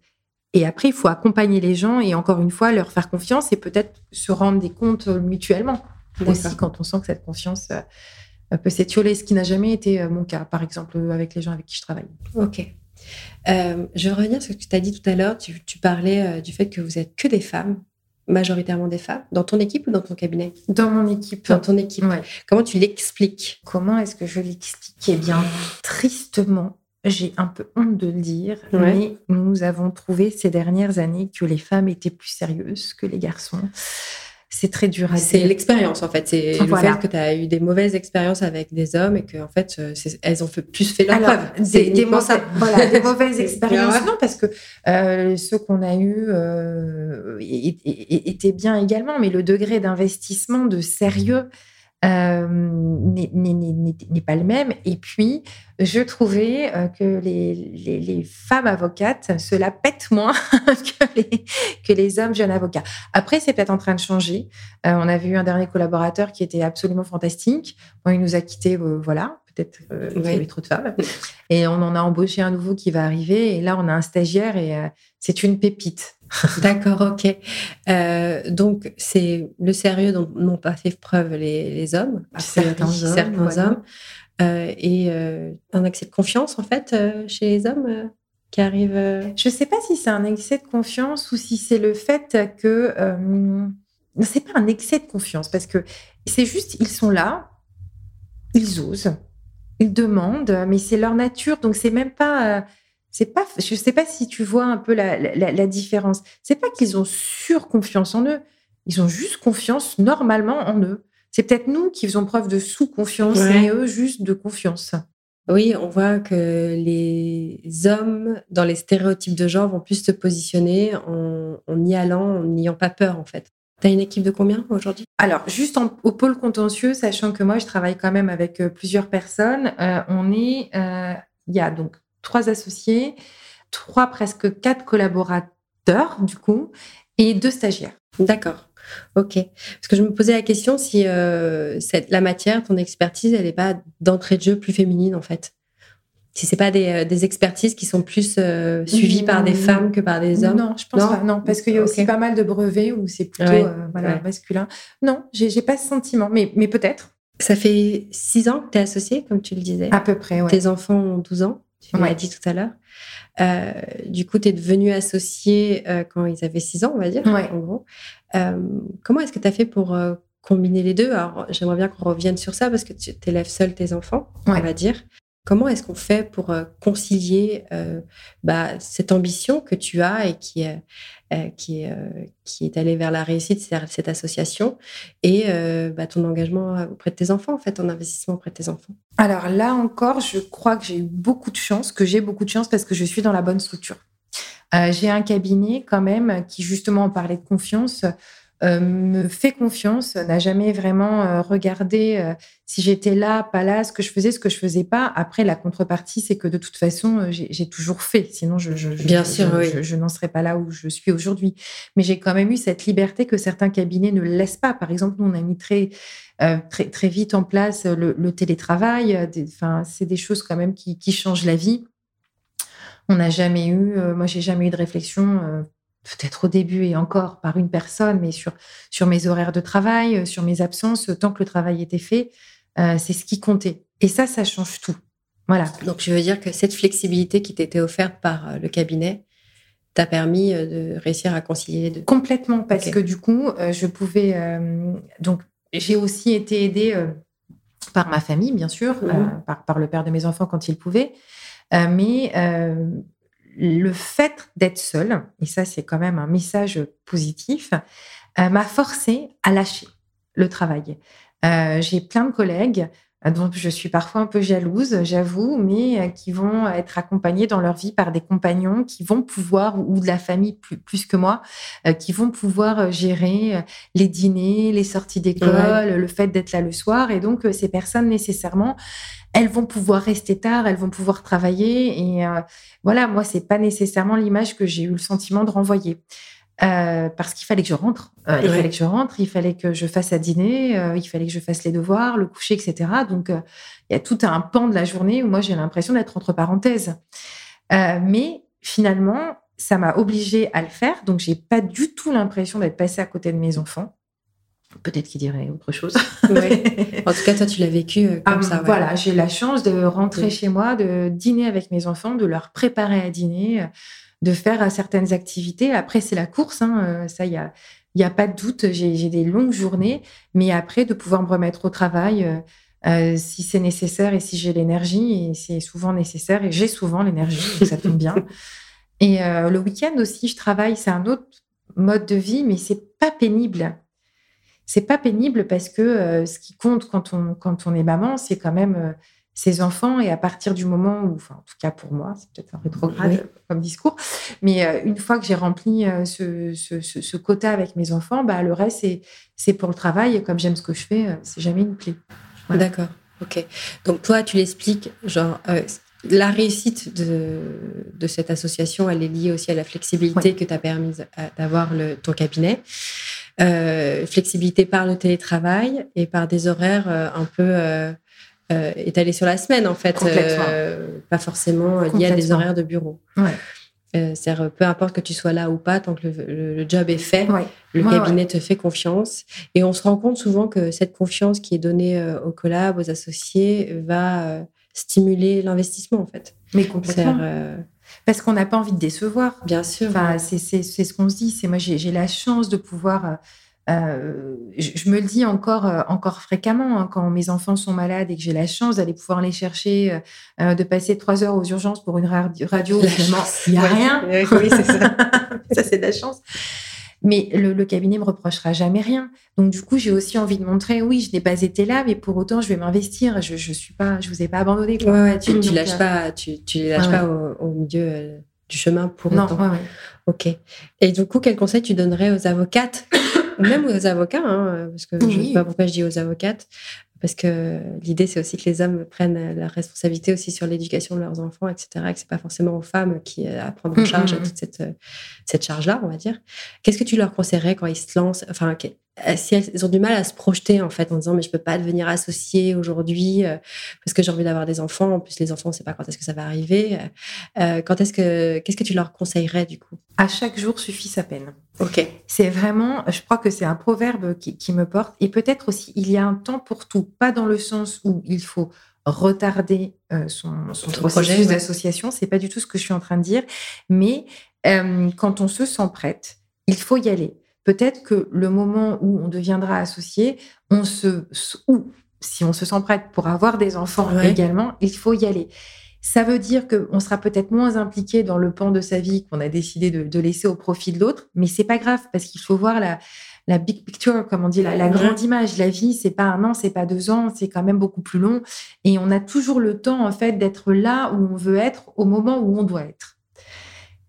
B: Et après, il faut accompagner les gens et encore une fois, leur faire confiance et peut-être se rendre des comptes mutuellement aussi quand on sent que cette confiance euh, peut s'étioler, ce qui n'a jamais été mon cas, par exemple, avec les gens avec qui je travaille.
A: Ok. Euh, je vais revenir sur ce que tu as dit tout à l'heure. Tu, parlais euh, du fait que vous êtes que des femmes, majoritairement des femmes, dans ton équipe ou dans ton cabinet?
B: Dans mon équipe.
A: Dans ton équipe. Comment tu l'expliques?
B: Comment est-ce que je l'explique? Eh bien, tristement, j'ai un peu honte de le dire, mais nous avons trouvé ces dernières années que les femmes étaient plus sérieuses que les garçons. C'est très dur à
A: C'est l'expérience en fait. C'est le fait que tu as eu des mauvaises expériences avec des hommes et que en fait, euh, elles ont fait, plus fait leur preuve.
B: Des, des, voilà, des mauvaises expériences. Non, parce que euh, ceux qu'on a eus euh, étaient bien également, mais le degré d'investissement, de sérieux, euh, n'est pas le même. Et puis, je trouvais euh, que les, les, femmes avocates se la pètent moins que, les, que les hommes jeunes avocats. Après, c'est peut-être en train de changer. Euh, on a vu un dernier collaborateur qui était absolument fantastique. Bon, il nous a quittés, voilà, peut-être qu'il y avait trop de femmes. Et on en a embauché un nouveau qui va arriver. Et là, on a un stagiaire et c'est une pépite.
A: D'accord, ok. Euh, donc, c'est le sérieux dont n'ont pas fait preuve les, hommes, certains hommes, certains hommes euh, et euh, un excès de confiance, en fait, chez les hommes qui arrivent.
B: Je ne sais pas si c'est un excès de confiance ou si c'est le fait que. c'est pas un excès de confiance, parce que c'est juste, ils sont là, ils osent, ils demandent, mais c'est leur nature, donc c'est même pas c'est pas, je sais pas si tu vois un peu la, la, la différence. C'est pas qu'ils ont surconfiance en eux. Ils ont juste confiance normalement en eux. C'est peut-être nous qui faisons preuve de sous-confiance et eux juste de confiance.
A: Oui, on voit que les hommes, dans les stéréotypes de genre, vont plus se positionner en, en y allant, en n'ayant pas peur, en fait. Tu as une équipe de combien aujourd'hui?
B: Alors, juste au pôle contentieux, sachant que moi, je travaille quand même avec euh, plusieurs personnes, euh, on est, euh, il y a donc trois associés, trois, presque quatre collaborateurs, du coup, et deux stagiaires.
A: D'accord. Ok. Parce que je me posais la question si cette, la matière, ton expertise, elle n'est pas d'entrée de jeu plus féminine, en fait. Si c'est pas des, euh, des, expertises qui sont plus euh, suivies par des femmes que par des hommes.
B: Non, je pense pas. Non, parce qu'il y a aussi pas mal de brevets où c'est plutôt voilà, masculin. Non, j'ai pas ce sentiment, mais, mais peut-être.
A: Ça fait six ans que tu es associée, comme tu le disais.
B: À peu près, oui.
A: Tes enfants ont 12 ans tu m'as dit tout à l'heure. Euh, du coup, tu es devenue associée euh, quand ils avaient 6 ans, on va dire, en gros. Euh, comment est-ce que tu as fait pour combiner les deux? Alors, j'aimerais bien qu'on revienne sur ça parce que tu élèves seul tes enfants, on va dire. Comment est-ce qu'on fait pour euh, concilier euh, bah, cette ambition que tu as et qui, euh, qui, qui est allée vers la réussite, c'est cette association, et bah, ton engagement auprès de tes enfants, en fait, ton investissement auprès de tes enfants?
B: Alors là encore, je crois que j'ai eu beaucoup de chance, que j'ai beaucoup de chance parce que je suis dans la bonne structure. j'ai un cabinet quand même qui justement parlait de confiance. Euh, me fait confiance, n'a jamais vraiment euh, regardé euh, si j'étais là, pas là, ce que je faisais, ce que je faisais pas. Après, la contrepartie, c'est que de toute façon, j'ai toujours fait. Sinon, je, je,
A: Bien sûr,
B: je, n'en serais pas là où je suis aujourd'hui. Mais j'ai quand même eu cette liberté que certains cabinets ne laissent pas. Par exemple, nous, on a mis très, très, très vite en place le, télétravail. Enfin, c'est des choses quand même qui, qui changent la vie. On n'a jamais eu, moi, j'ai jamais eu de réflexion peut-être au début et encore par une personne, mais sur, sur mes horaires de travail, euh, sur mes absences, tant que le travail était fait, euh, c'est ce qui comptait. Et ça, ça change tout. Voilà.
A: Donc, je veux dire que cette flexibilité qui t'était offerte par euh, le cabinet t'a permis de réussir à concilier les deux?
B: Complètement, parce que du coup, je pouvais. donc, j'ai aussi été aidée par ma famille, bien sûr, mmh. par, par le père de mes enfants quand il pouvait. mais le fait d'être seule, et ça c'est quand même un message positif, euh, m'a forcé à lâcher le travail. Euh, j'ai plein de collègues dont je suis parfois un peu jalouse, j'avoue, mais qui vont être accompagnés dans leur vie par des compagnons qui vont pouvoir, ou de la famille plus, que moi, qui vont pouvoir gérer les dîners, les sorties d'école, le fait d'être là le soir. Et donc, ces personnes, nécessairement, elles vont pouvoir rester tard, elles vont pouvoir travailler. Et euh, voilà, moi, c'est pas nécessairement l'image que j'ai eu le sentiment de renvoyer. Euh, parce qu'il fallait que je rentre. Euh, il fallait que je rentre, il fallait que je fasse à dîner, il fallait que je fasse les devoirs, le coucher, etc. Donc, il y a tout un pan de la journée où moi, j'ai l'impression d'être entre parenthèses. mais finalement, ça m'a obligée à le faire. Donc, j'ai pas du tout l'impression d'être passée à côté de mes enfants. Peut-être qu'il dirait autre chose.
A: En tout cas, toi, tu l'as vécu euh, comme ah, ça.
B: Voilà, j'ai la chance de rentrer chez moi, de dîner avec mes enfants, de leur préparer à dîner, de faire euh, certaines activités. Après, c'est la course, hein, euh, ça, il y a, y a pas de doute. J'ai des longues journées, mais après, de pouvoir me remettre au travail. si c'est nécessaire et si j'ai l'énergie, et c'est souvent nécessaire, et j'ai souvent l'énergie, ça tombe bien. Et le week-end aussi, je travaille, c'est un autre mode de vie, mais c'est pas pénible c'est pas pénible parce que ce qui compte quand on, quand on est maman, c'est quand même ses enfants. Et à partir du moment où, enfin, en tout cas pour moi, c'est peut-être un rétrograde comme discours, mais euh, une fois que j'ai rempli euh, ce, ce, quota avec mes enfants, bah, le reste, c'est pour le travail. Et comme j'aime ce que je fais, euh, c'est jamais une clé.
A: D'accord. Ok. Donc toi, tu l'expliques, genre, la réussite de, de, cette association, elle est liée aussi à la flexibilité que tu as permis d'avoir ton cabinet. flexibilité par le télétravail et par des horaires un peu euh, étalé sur la semaine, en fait. Euh, pas forcément lié à des horaires de bureau. Euh, c'est-à-dire, peu importe que tu sois là ou pas, tant que le, job est fait, le cabinet te fait confiance. Et on se rend compte souvent que cette confiance qui est donnée aux collabs, aux associés, va stimuler l'investissement, en fait.
B: Mais complètement. Parce qu'on n'a pas envie de décevoir.
A: Bien sûr.
B: Enfin, C'est ce qu'on se dit. C'est moi, j'ai la chance de pouvoir euh, je, me le dis encore, euh, encore fréquemment hein, quand mes enfants sont malades et que j'ai la chance d'aller pouvoir les chercher, euh, de passer trois heures aux urgences pour une radio. Il n'y a rien.
A: Oui, c'est ça.
B: ça, c'est de la chance. Mais le, le, cabinet me reprochera jamais rien. Donc du coup, j'ai aussi envie de montrer, oui, je n'ai pas été là, mais pour autant, je vais m'investir. Je, je suis pas, je vous ai pas abandonné.
A: Quoi. tu, tu lâches pas, tu, tu lâches pas au, milieu du chemin pour non, autant. Ok. Et du coup, quel conseil tu donnerais aux avocates même aux avocats, hein, parce que je ne sais pas pourquoi je dis aux avocates, parce que l'idée, c'est aussi que les hommes prennent la responsabilité aussi sur l'éducation de leurs enfants, etc., et que ce n'est pas forcément aux femmes qui euh, à prendre en mmh, charge mmh, mmh. toute cette, euh, cette charge-là, on va dire. Qu'est-ce que tu leur conseillerais quand ils se lancent enfin, si elles ont du mal à se projeter en fait en disant mais je peux pas devenir associée aujourd'hui parce que j'ai envie d'avoir des enfants. En plus les enfants on sait pas quand est-ce que ça va arriver. Quand est-ce que qu'est-ce que tu leur conseillerais du coup?
B: À chaque jour suffit sa peine.
A: Ok.
B: C'est vraiment je crois que c'est un proverbe qui, qui me porte. Et peut-être aussi il y a un temps pour tout. Pas dans le sens où il faut retarder son, son processus d'association. C'est pas du tout ce que je suis en train de dire. Mais quand on se sent prête il faut y aller peut-être que le moment où on deviendra associé, on se, ou si on se sent prête pour avoir des enfants également, il faut y aller. Ça veut dire qu'on sera peut-être moins impliqué dans le pan de sa vie qu'on a décidé de, laisser au profit de l'autre, mais c'est pas grave parce qu'il faut voir la, la big picture, comme on dit, la, grande image. La vie, c'est pas un an, c'est pas deux ans, c'est quand même beaucoup plus long. Et on a toujours le temps, en fait, d'être là où on veut être au moment où on doit être.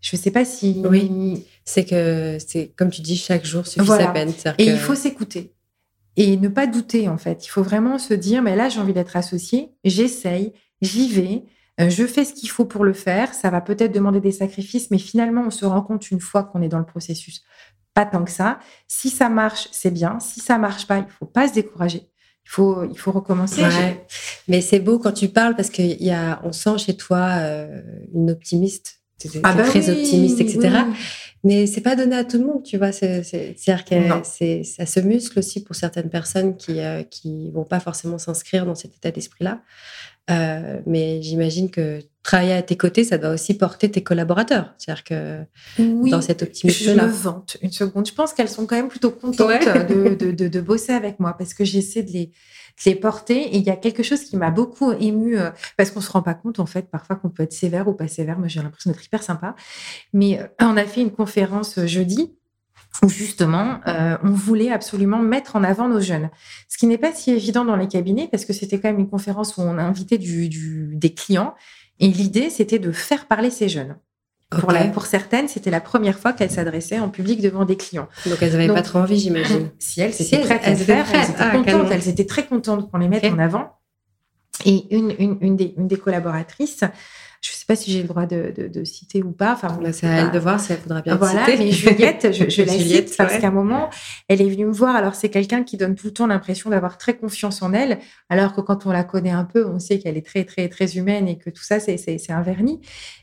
B: Je ne sais pas si.
A: Oui c'est que c'est comme tu dis, chaque jour suffit sa peine.
B: Et il faut s'écouter et ne pas douter en fait. Il faut vraiment se dire, mais là j'ai envie d'être associé, j'essaye, j'y vais, euh, je fais ce qu'il faut pour le faire. Ça va peut-être demander des sacrifices, mais finalement on se rend compte une fois qu'on est dans le processus. Pas tant que ça. Si ça marche, c'est bien. Si ça marche pas, il faut pas se décourager. Il faut, il faut recommencer.
A: Mais c'est beau quand tu parles parce qu'on y a, on sent chez toi euh, une optimiste.
B: Ah bah
A: très optimiste, etc. Mais c'est pas donné à tout le monde, tu vois. C'est-à-dire que ça se muscle aussi pour certaines personnes qui euh, qui vont pas forcément s'inscrire dans cet état d'esprit-là. Euh, mais j'imagine que travailler à tes côtés, ça doit aussi porter tes collaborateurs. C'est-à-dire que dans cet optimisme-là.
B: Je me vante une seconde. Je pense qu'elles sont quand même plutôt contentes de, de, de, de, bosser avec moi parce que j'essaie de les, les porter. Et il y a quelque chose qui m'a beaucoup ému, euh, parce qu'on se rend pas compte, en fait, parfois qu'on peut être sévère ou pas sévère. Moi, j'ai l'impression d'être hyper sympa. Mais euh, on a fait une conférence euh, jeudi où justement, on voulait absolument mettre en avant nos jeunes. Ce qui n'est pas si évident dans les cabinets, parce que c'était quand même une conférence où on a invité du, des clients. Et l'idée, c'était de faire parler ces jeunes. Pour, certaines, c'était la première fois qu'elles s'adressaient en public devant des clients.
A: Donc elles n'avaient pas trop envie, j'imagine.
B: Si elles, étaient prêtes à le faire, elles étaient ah, contentes, elles étaient très contentes qu'on les mette en avant. Et une, une, des, une des collaboratrices je ne sais pas si j'ai le droit de, citer ou pas. Enfin,
A: bah, c'est à elle de voir si elle faudra bien
B: voilà,
A: citer.
B: mais Juliette, je, je la cite parce qu'à un moment, elle est venue me voir. Alors, c'est quelqu'un qui donne tout le temps l'impression d'avoir très confiance en elle, alors que quand on la connaît un peu, on sait qu'elle est très, très, très humaine et que tout ça, c'est un vernis.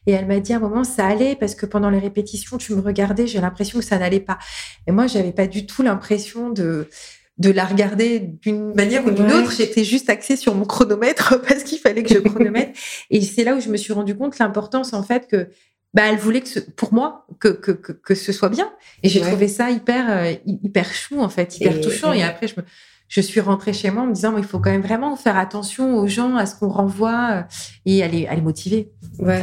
B: Et elle m'a dit à un moment, ça allait parce que pendant les répétitions, tu me regardais, j'ai l'impression que ça n'allait pas. Et moi, j'avais pas du tout l'impression de de la regarder d'une manière ou d'une autre. J'étais juste axée sur mon chronomètre parce qu'il fallait que je chronomètre. et c'est là où je me suis rendu compte l'importance, en fait, que bah, elle voulait que pour moi que, que, que, ce soit bien. Et j'ai trouvé ça hyper, euh, hyper chou, en fait, hyper touchant. Et après, je me, je suis rentrée chez moi en me disant, il faut quand même vraiment faire attention aux gens, à ce qu'on renvoie. Et elle est, elle est motivée.
A: Ouais.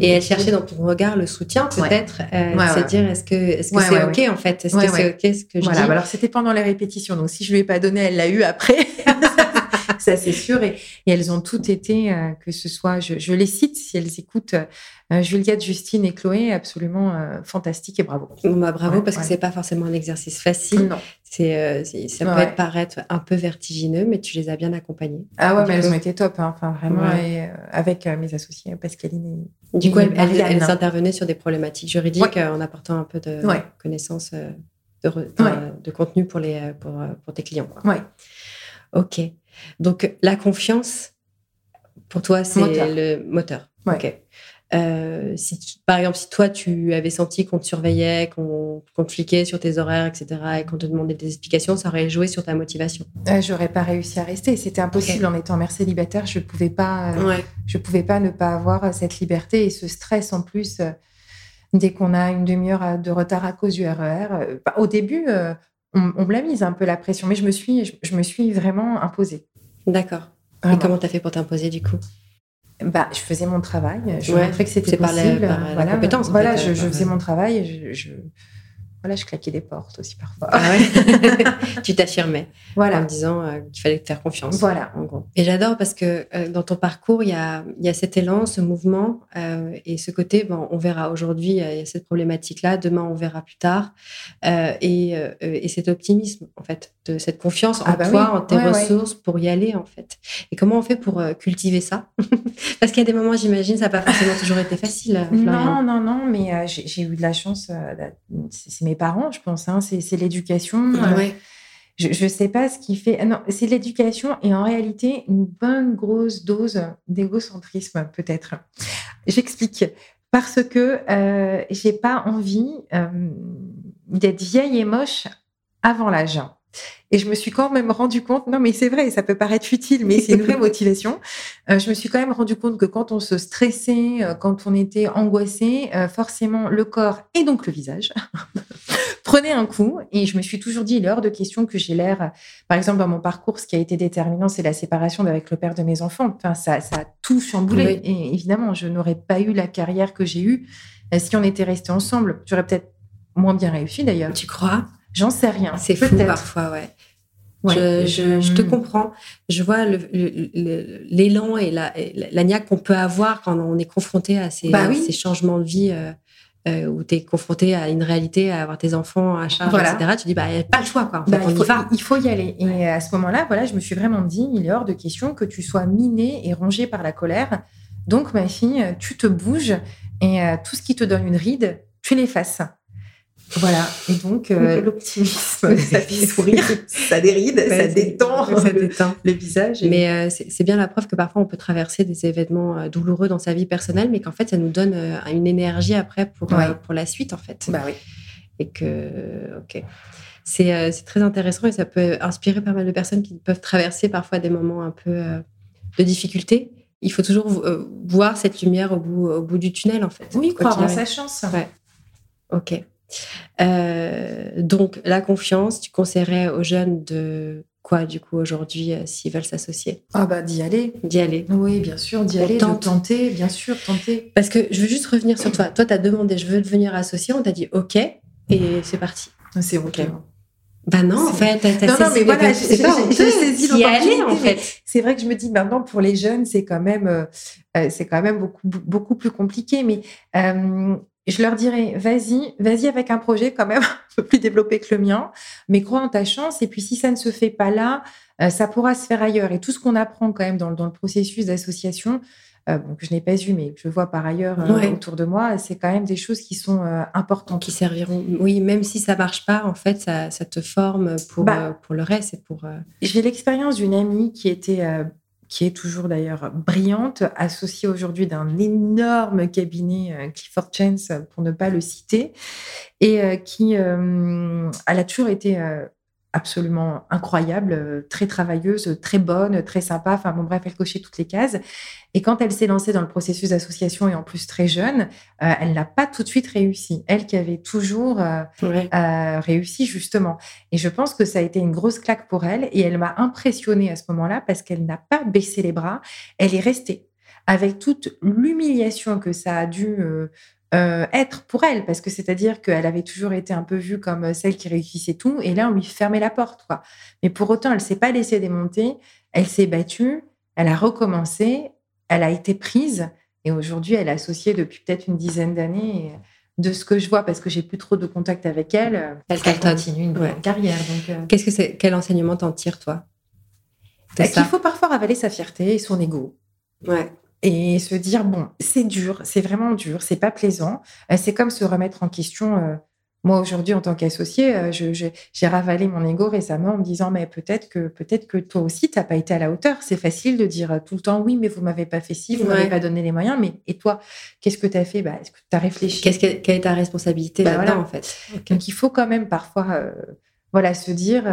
A: et elle cherchait dans ton regard le soutien, peut-être. Euh, se dire, est-ce que est-ce que c'est OK, en fait? Est-ce que c'est OK ce que je
B: voilà. Alors, c'était pendant les répétitions. Donc, si je lui ai pas donné, elle l'a eu après. ça c'est sûr. Et, elles ont toutes été, euh, que ce soit, je, les cite si elles écoutent, euh, Juliette, Justine et Chloé, absolument euh, fantastiques et bravo.
A: Bah, bravo parce que c'est pas forcément un exercice facile. Non. C'est, ça peut être, paraître un peu vertigineux, mais tu les as bien accompagnées.
B: Ah ouais, mais elles ont été top, hein. enfin vraiment, et, avec mes associés, Pascaline
A: et. Du coup, elles, elles, intervenaient sur des problématiques juridiques en apportant un peu de connaissances. De, de, contenu pour, les, pour, pour tes clients.
B: Oui.
A: Ok. Donc, la confiance, pour toi, c'est le moteur. Ok. Euh, si par exemple, si toi, tu avais senti qu'on te surveillait, qu'on te fliquait sur tes horaires, etc., et qu'on te demandait des explications, ça aurait joué sur ta motivation.
B: Euh, J'aurais pas réussi à rester. C'était impossible en étant mère célibataire. Je pouvais pas. Euh, je pouvais pas ne pas avoir cette liberté et ce stress en plus. dès qu'on a une demi-heure de retard à cause du RER, bah, au début, on, me l'a mise un peu la pression, mais je me suis, je, me suis vraiment imposée.
A: D'accord. Et comment tu as fait pour t'imposer du coup?
B: Bah, je faisais mon travail, je montrais que c'était possible.
A: Par la, voilà, compétence.
B: Voilà, je, faisais mon travail, je, voilà, je claquais des portes aussi parfois. Ah
A: tu t'affirmais voilà. en disant euh, qu'il fallait te faire confiance.
B: Voilà.
A: En gros. Et j'adore parce que euh, dans ton parcours, il y a, y a, cet élan, ce mouvement euh, et ce côté, bon, on verra aujourd'hui, il y a cette problématique-là, demain on verra plus tard. Et, et, cet optimisme, en fait, de cette confiance en ah bah toi, en tes ressources pour y aller, en fait. Et comment on fait pour cultiver ça? Parce qu'il y a des moments, j'imagine, ça n'a pas forcément toujours été facile.
B: Non, non, non, mais j'ai eu de la chance. c'est mes parents, je pense. Hein, c'est l'éducation.
A: Euh,
B: je ne sais pas ce qui fait. Non, c'est l'éducation et en réalité une bonne grosse dose d'égocentrisme peut-être. J'explique. Parce que euh, j'ai pas envie euh, d'être vieille et moche avant l'âge. Et je me suis quand même rendu compte, non mais c'est vrai, ça peut paraître futile, mais c'est une vraie motivation. Euh, je me suis quand même rendu compte que quand on se stressait, euh, quand on était angoissé, euh, forcément le corps et donc le visage prenait un coup. Et je me suis toujours dit, il est hors de question que j'ai l'air, par exemple dans mon parcours, ce qui a été déterminant, c'est la séparation avec le père de mes enfants. Enfin, ça, ça a tout chamboulé. Et évidemment, je n'aurais pas eu la carrière que j'ai eue si on était restés ensemble. J'aurais peut-être moins bien réussi d'ailleurs.
A: Tu crois?
B: J'en sais rien.
A: C'est fou parfois, ouais. Je, te comprends. Je vois l'élan et la, la niaque qu'on peut avoir quand on est confronté à ces, bah ces changements de vie euh, euh, où tu es confronté à une réalité, à avoir tes enfants à charge, etc. Tu dis, bah, il n'y a pas le choix. Quoi.
B: Bah, il, faut, il, faut, y aller. Et à ce moment-là, voilà, je me suis vraiment dit, il est hors de question que tu sois minée et rongée par la colère. Donc, ma fille, tu te bouges et euh, tout ce qui te donne une ride, tu l'effaces. Voilà. Et donc, euh, l'optimisme, ça fait sourire, ça déride, ça, détend, ça détend le visage.
A: Mais euh, c'est bien la preuve que parfois on peut traverser des événements euh, douloureux dans sa vie personnelle, mais qu'en fait, ça nous donne une énergie après pour, pour la suite, en fait.
B: Bah oui.
A: Et que, ok. C'est très intéressant et ça peut inspirer pas mal de personnes qui peuvent traverser parfois des moments un peu de difficulté. Il faut toujours voir cette lumière au bout, au bout du tunnel, en fait.
B: Oui, croire en sa chance.
A: Ouais. Ok. Euh, donc, la confiance, tu conseillerais aux jeunes de quoi, du coup, aujourd'hui, euh, s'ils veulent s'associer?
B: Ah, bah, d'y aller.
A: D'y aller.
B: Oui, bien sûr, d'y aller, de tenter, bien sûr, tenter.
A: Parce que je veux juste revenir sur toi. Toi, tu as demandé, je veux devenir associé, on t'a dit OK, et c'est parti.
B: C'est OK.
A: Bah non, en fait,
B: non, non, mais voilà, j'ai saisi l'opportunité. En fait. C'est vrai que je me dis maintenant pour les jeunes, c'est quand même, euh, c'est quand même beaucoup beaucoup plus compliqué. Mais je leur dirais, vas-y, vas-y avec un projet quand même un peu plus développé que le mien, mais crois en ta chance. Et puis, si ça ne se fait pas là, euh, ça pourra se faire ailleurs. Et tout ce qu'on apprend quand même dans, le processus d'association, euh, que je n'ai pas eu, mais que je vois par ailleurs euh, autour de moi, c'est quand même des choses qui sont importantes.
A: Qui serviront, oui, même si ça marche pas, en fait, ça, te forme pour, bah, pour le reste. pour,
B: J'ai l'expérience d'une amie qui était qui est toujours d'ailleurs brillante, associée aujourd'hui d'un énorme cabinet euh, Clifford Chance, pour ne pas le citer, et euh, qui, euh, a toujours été absolument incroyable, très travailleuse, très bonne, très sympa. Enfin bon, bref, elle cochait toutes les cases. Et quand elle s'est lancée dans le processus d'association et en plus très jeune, elle n'a pas tout de suite réussi. Elle qui avait toujours réussi justement. Et je pense que ça a été une grosse claque pour elle. Et elle m'a impressionnée à ce moment-là parce qu'elle n'a pas baissé les bras. Elle est restée avec toute l'humiliation que ça a dû euh, être pour elle, parce que c'est-à-dire qu'elle avait toujours été un peu vue comme euh, celle qui réussissait tout, et là on lui fermait la porte, quoi. Mais pour autant, elle s'est pas laissée démonter, elle s'est battue, elle a recommencé, elle a été prise, et aujourd'hui elle est associée depuis peut-être une dizaine d'années. De ce que je vois, parce que j'ai plus trop de contact avec elle, euh, elle, continue une carrière.
A: Qu'est-ce que c'est Quel enseignement t'en tires, toi
B: bah, Qu'il faut parfois ravaler sa fierté et son ego.
A: Ouais
B: et se dire bon, c'est dur, c'est vraiment dur, c'est pas plaisant. Euh, c'est comme se remettre en question. Euh, moi aujourd'hui, en tant qu'associé, euh, j'ai ravalé mon ego récemment en me disant mais peut-être que peut-être que toi aussi t'as pas été à la hauteur. C'est facile de dire tout le temps oui, mais vous m'avez pas fait ci, vous m'avez pas donné les moyens. Mais et toi, qu'est-ce que tu as fait? Bah, Est-ce que tu as réfléchi?
A: Qu'est-ce que, Quelle est ta responsabilité bah, là-dedans en fait?
B: Donc il faut quand même parfois voilà se dire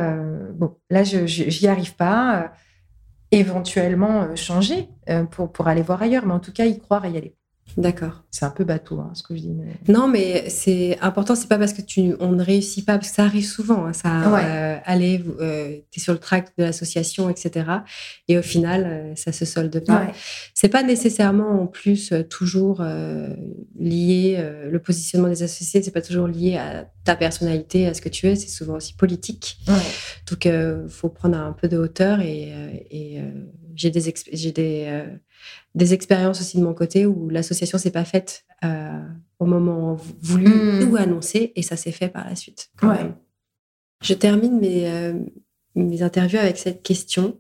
B: bon là je j'y arrive pas éventuellement changer pour, pour aller voir ailleurs, mais en tout cas y croire et y aller.
A: D'accord.
B: C'est un peu bateau, hein, ce que je dis.
A: Non, mais c'est important. C'est pas parce que tu on ne réussit pas, parce que ça arrive souvent. Hein, ça, euh, aller, euh, tu es sur le track de l'association, etc. Et au final, euh, ça se solde pas. C'est pas nécessairement en plus toujours lié. le positionnement des associés, c'est pas toujours lié à ta personnalité, à ce que tu es. C'est souvent aussi politique. Donc, il faut prendre un peu de hauteur et, et j'ai des, des des expériences aussi de mon côté où l'association s'est pas faite euh, au moment voulu hmm. ou annoncé et ça s'est fait par la suite. Je termine mes, euh, mes interviews avec cette question.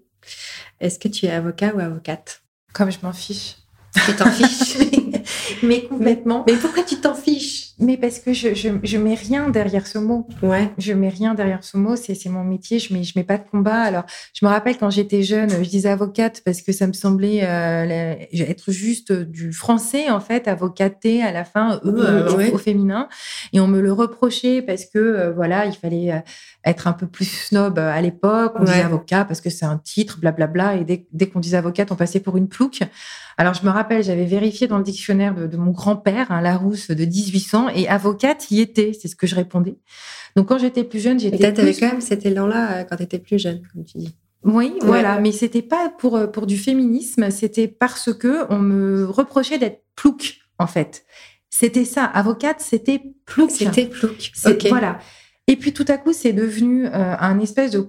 A: Est-ce que tu es avocat ou avocate?
B: Comme je m'en fiche.
A: Tu t'en fiches
B: Mais complètement.
A: Mais, pourquoi tu t'en fiches?
B: Mais parce que je, je, je, mets rien derrière ce mot.
A: Ouais.
B: Je mets rien derrière ce mot. C'est, mon métier. Je mets, je mets pas de combat. Alors, je me rappelle quand j'étais jeune, je disais avocate parce que ça me semblait euh, être juste du français, en fait, avocaté à la fin, e, euh, au, féminin. Et on me le reprochait parce que, euh, voilà, il fallait être un peu plus snob à l'époque. On disait avocat parce que c'est un titre, blablabla. Et dès, dès qu'on disait avocate, on passait pour une plouque. Alors, je me rappelle, j'avais vérifié dans le dictionnaire de, mon grand-père, hein, Larousse de 1800, et avocate y était, c'est ce que je répondais. Donc, quand j'étais plus jeune, j'étais.
A: Peut-être plus... quand même cet élan-là euh, quand tu étais plus jeune, comme tu dis.
B: Oui, voilà, mais c'était pas pour, euh, pour du féminisme, c'était parce que on me reprochait d'être plouc, en fait. C'était ça, avocate, c'était plouc.
A: C'était plouc.
B: Voilà. Et puis tout à coup, c'est devenu euh, un espèce de,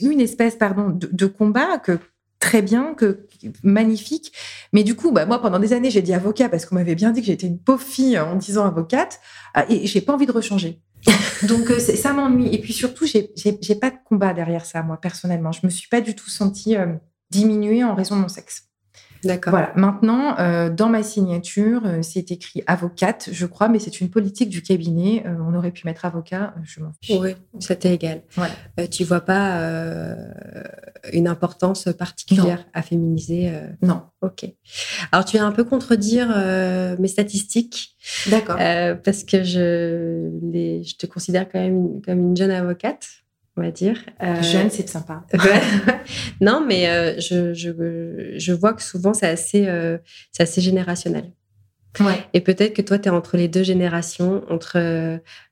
B: une espèce pardon de, combat que très bien, que magnifique. Mais du coup, bah, moi, pendant des années, j'ai dit avocat parce qu'on m'avait bien dit que j'étais une pauvre fille en disant avocate, ah, et j'ai pas envie de rechanger. Donc euh, ça m'ennuie. Et puis surtout, j'ai pas de combat derrière ça, moi personnellement. Je me suis pas du tout sentie euh, diminuée en raison de mon sexe.
A: D'accord.
B: Voilà. Maintenant, euh, dans ma signature, euh, c'est écrit avocate, je crois, mais c'est une politique du cabinet. Euh, on aurait pu mettre avocat, je m'en fiche.
A: Oui, ça t'est égal. Voilà. tu vois pas une importance particulière à féminiser
B: Non.
A: Ok. Alors, tu viens un peu contredire mes statistiques.
B: D'accord.
A: parce que je, les, je te considère quand même comme une jeune avocate on va dire.
B: Euh, Jeune, c'est sympa.
A: non, mais euh, je, je, je, vois que souvent, c'est assez, euh, c'est assez générationnel.
B: Ouais.
A: Et peut-être que toi, tu es entre les deux générations, entre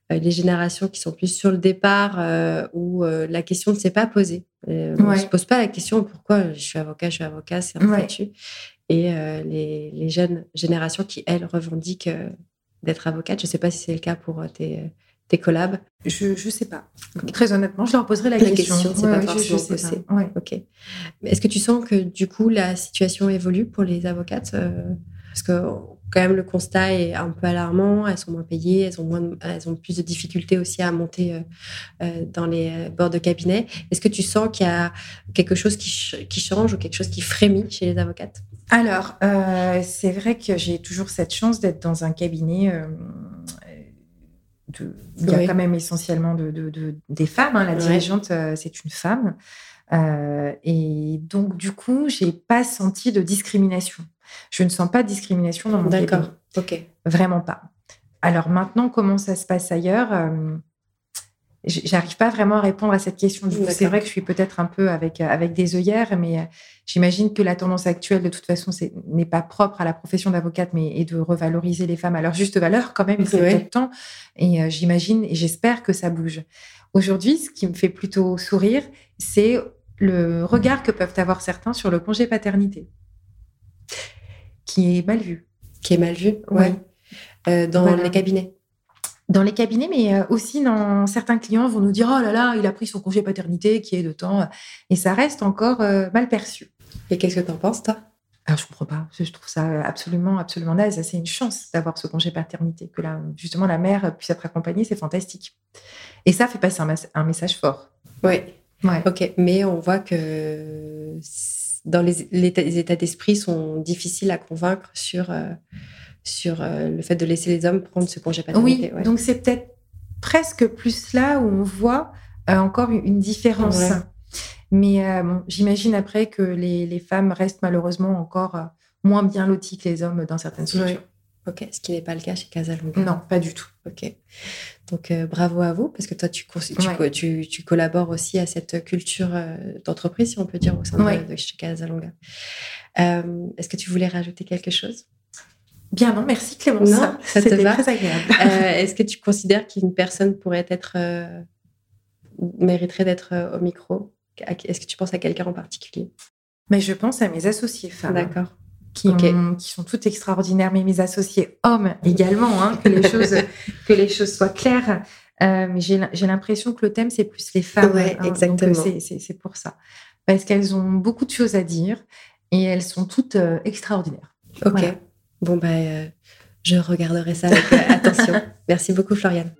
A: les générations qui sont plus sur le départ, où la question ne s'est pas posée. On ne se pose pas la question pourquoi je suis avocat, je suis avocat, c'est un statut. Et les, les, jeunes générations qui, elles, revendiquent d'être avocate. Je ne sais pas si c'est le cas pour tes tes collabs?
B: Je ne sais pas. Très honnêtement, je leur poserai la, la question.
A: c'est pas forcément possible. Ok. Est-ce que tu sens que du coup la situation évolue pour les avocates euh, Parce que quand même le constat est un peu alarmant. Elles sont moins payées, elles ont moins, elles ont plus de difficultés aussi à monter euh, euh, dans les bords de cabinet. Est-ce que tu sens qu'il y a quelque chose qui, qui, change ou quelque chose qui frémit chez les avocates?
B: Alors, c'est vrai que j'ai toujours cette chance d'être dans un cabinet il y a quand même essentiellement de, des femmes. Hein. La dirigeante, euh, c'est une femme. Euh, et donc, du coup, j'ai pas senti de discrimination. Je ne sens pas de discrimination dans mon
A: D'accord. Ok.
B: Vraiment pas. Alors maintenant, comment ça se passe ailleurs? Euh, J'arrive pas vraiment à répondre à cette question. C'est vrai que je suis peut-être un peu avec, avec des œillères, mais j'imagine que la tendance actuelle, de toute façon, n'est pas propre à la profession d'avocate, mais est de revaloriser les femmes à leur juste valeur quand même. Il faut peut temps. Et j'imagine et j'espère que ça bouge. Aujourd'hui, ce qui me fait plutôt sourire, c'est le regard que peuvent avoir certains sur le congé paternité, qui est mal vu.
A: Qui est mal vu, oui. Euh, dans les cabinets.
B: Dans les cabinets, mais euh, aussi dans certains clients vont nous dire oh là là, il a pris son congé paternité qui est de temps, et ça reste encore euh, mal perçu.
A: Et qu'est-ce que tu en penses, toi?
B: Alors, je comprends pas. Je trouve ça absolument, absolument naze. C'est une chance d'avoir ce congé paternité, que là, justement la mère puisse être accompagnée, c'est fantastique. Et ça fait passer un, message fort.
A: Oui. Ouais. Ok, mais on voit que dans les, les états d'esprit sont difficiles à convaincre sur sur euh, le fait de laisser les hommes prendre ce congé paternité.
B: Oui, donc c'est peut-être presque plus là où on voit euh, encore une différence. Mais euh, j'imagine après que les, femmes restent malheureusement encore moins bien loties que les hommes dans certaines.
A: Ok, ce qui n'est pas le cas chez Casalonga.
B: Non, pas du tout.
A: Ok. Donc bravo à vous, parce que toi, tu, tu, tu, collabores aussi à cette culture d'entreprise, si on peut dire, au sein de, chez Casalonga. Est-ce que tu voulais rajouter quelque chose?
B: Bien non, merci Clémence.
A: Non, ça te va. très agréable. Euh, est-ce que tu considères qu'une personne pourrait être euh, mériterait d'être euh, au micro? Est-ce que tu penses à quelqu'un en particulier?
B: Mais je pense à mes associés femmes.
A: D'accord.
B: Qui, qui, sont toutes extraordinaires, mais mes associés hommes également, hein, que, les choses, que les choses soient claires. mais j'ai l'impression que le thème, c'est plus les femmes.
A: Oui, hein, exactement.
B: C'est pour ça. Parce qu'elles ont beaucoup de choses à dire et elles sont toutes extraordinaires.
A: Ok. Bon, bah, euh, je regarderai ça avec euh, attention. Merci beaucoup, Floriane.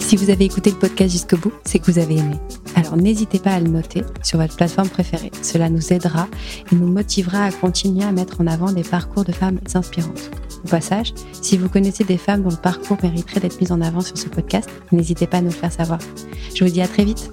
A: Si vous avez écouté le podcast jusqu'au bout, c'est que vous avez aimé. Alors n'hésitez pas à le noter sur votre plateforme préférée. Cela nous aidera et nous motivera à continuer à mettre en avant des parcours de femmes inspirantes. Au passage, si vous connaissez des femmes dont le parcours mériterait d'être mis en avant sur ce podcast, n'hésitez pas à nous le faire savoir. Je vous dis à très vite.